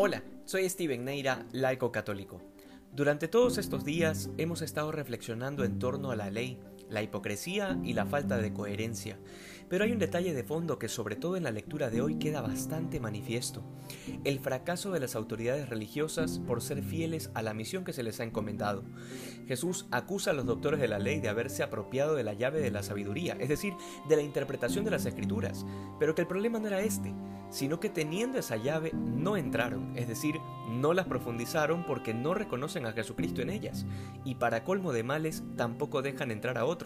Hola, soy Steven Neira, laico católico. Durante todos estos días hemos estado reflexionando en torno a la ley, la hipocresía y la falta de coherencia. Pero hay un detalle de fondo que sobre todo en la lectura de hoy queda bastante manifiesto. El fracaso de las autoridades religiosas por ser fieles a la misión que se les ha encomendado. Jesús acusa a los doctores de la ley de haberse apropiado de la llave de la sabiduría, es decir, de la interpretación de las escrituras, pero que el problema no era este, sino que teniendo esa llave no entraron, es decir, no las profundizaron porque no reconocen a Jesucristo en ellas, y para colmo de males tampoco dejan entrar a otros.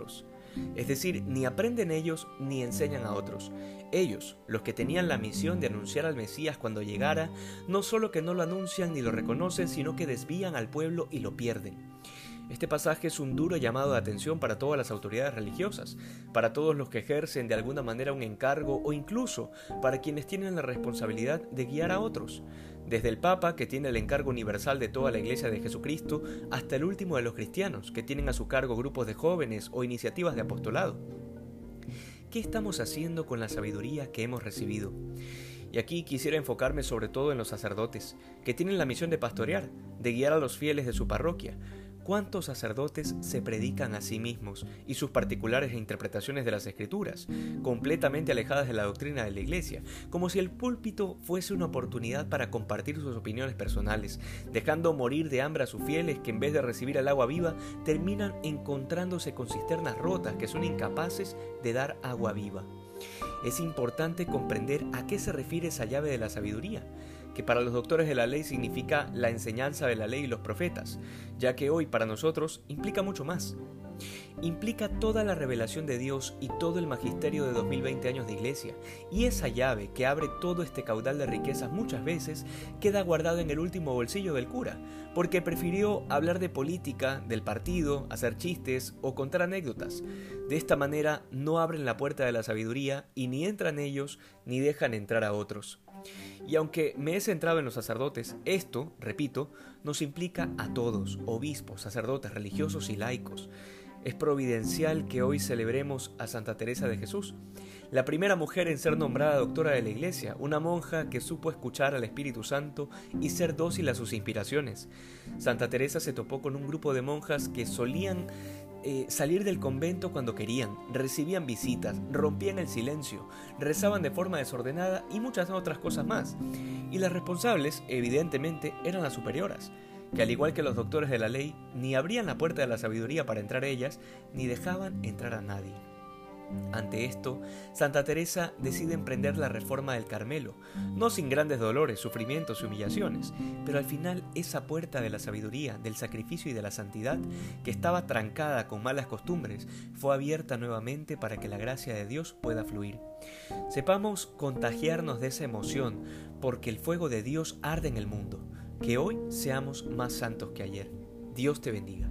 Es decir, ni aprenden ellos ni enseñan a otros. Ellos, los que tenían la misión de anunciar al Mesías cuando llegara, no solo que no lo anuncian ni lo reconocen, sino que desvían al pueblo y lo pierden. Este pasaje es un duro llamado de atención para todas las autoridades religiosas, para todos los que ejercen de alguna manera un encargo o incluso para quienes tienen la responsabilidad de guiar a otros, desde el Papa, que tiene el encargo universal de toda la Iglesia de Jesucristo, hasta el último de los cristianos, que tienen a su cargo grupos de jóvenes o iniciativas de apostolado. ¿Qué estamos haciendo con la sabiduría que hemos recibido? Y aquí quisiera enfocarme sobre todo en los sacerdotes, que tienen la misión de pastorear, de guiar a los fieles de su parroquia, ¿Cuántos sacerdotes se predican a sí mismos y sus particulares interpretaciones de las escrituras, completamente alejadas de la doctrina de la Iglesia, como si el púlpito fuese una oportunidad para compartir sus opiniones personales, dejando morir de hambre a sus fieles que en vez de recibir el agua viva terminan encontrándose con cisternas rotas que son incapaces de dar agua viva? Es importante comprender a qué se refiere esa llave de la sabiduría que para los doctores de la ley significa la enseñanza de la ley y los profetas, ya que hoy para nosotros implica mucho más. Implica toda la revelación de Dios y todo el magisterio de 2020 años de iglesia, y esa llave que abre todo este caudal de riquezas muchas veces queda guardada en el último bolsillo del cura, porque prefirió hablar de política, del partido, hacer chistes o contar anécdotas. De esta manera no abren la puerta de la sabiduría y ni entran ellos ni dejan entrar a otros. Y aunque me he centrado en los sacerdotes, esto, repito, nos implica a todos, obispos, sacerdotes, religiosos y laicos. Es providencial que hoy celebremos a Santa Teresa de Jesús, la primera mujer en ser nombrada doctora de la Iglesia, una monja que supo escuchar al Espíritu Santo y ser dócil a sus inspiraciones. Santa Teresa se topó con un grupo de monjas que solían eh, salir del convento cuando querían, recibían visitas, rompían el silencio, rezaban de forma desordenada y muchas otras cosas más. Y las responsables, evidentemente, eran las superioras, que al igual que los doctores de la ley, ni abrían la puerta de la sabiduría para entrar ellas, ni dejaban entrar a nadie. Ante esto, Santa Teresa decide emprender la reforma del Carmelo, no sin grandes dolores, sufrimientos y humillaciones, pero al final esa puerta de la sabiduría, del sacrificio y de la santidad, que estaba trancada con malas costumbres, fue abierta nuevamente para que la gracia de Dios pueda fluir. Sepamos contagiarnos de esa emoción, porque el fuego de Dios arde en el mundo. Que hoy seamos más santos que ayer. Dios te bendiga.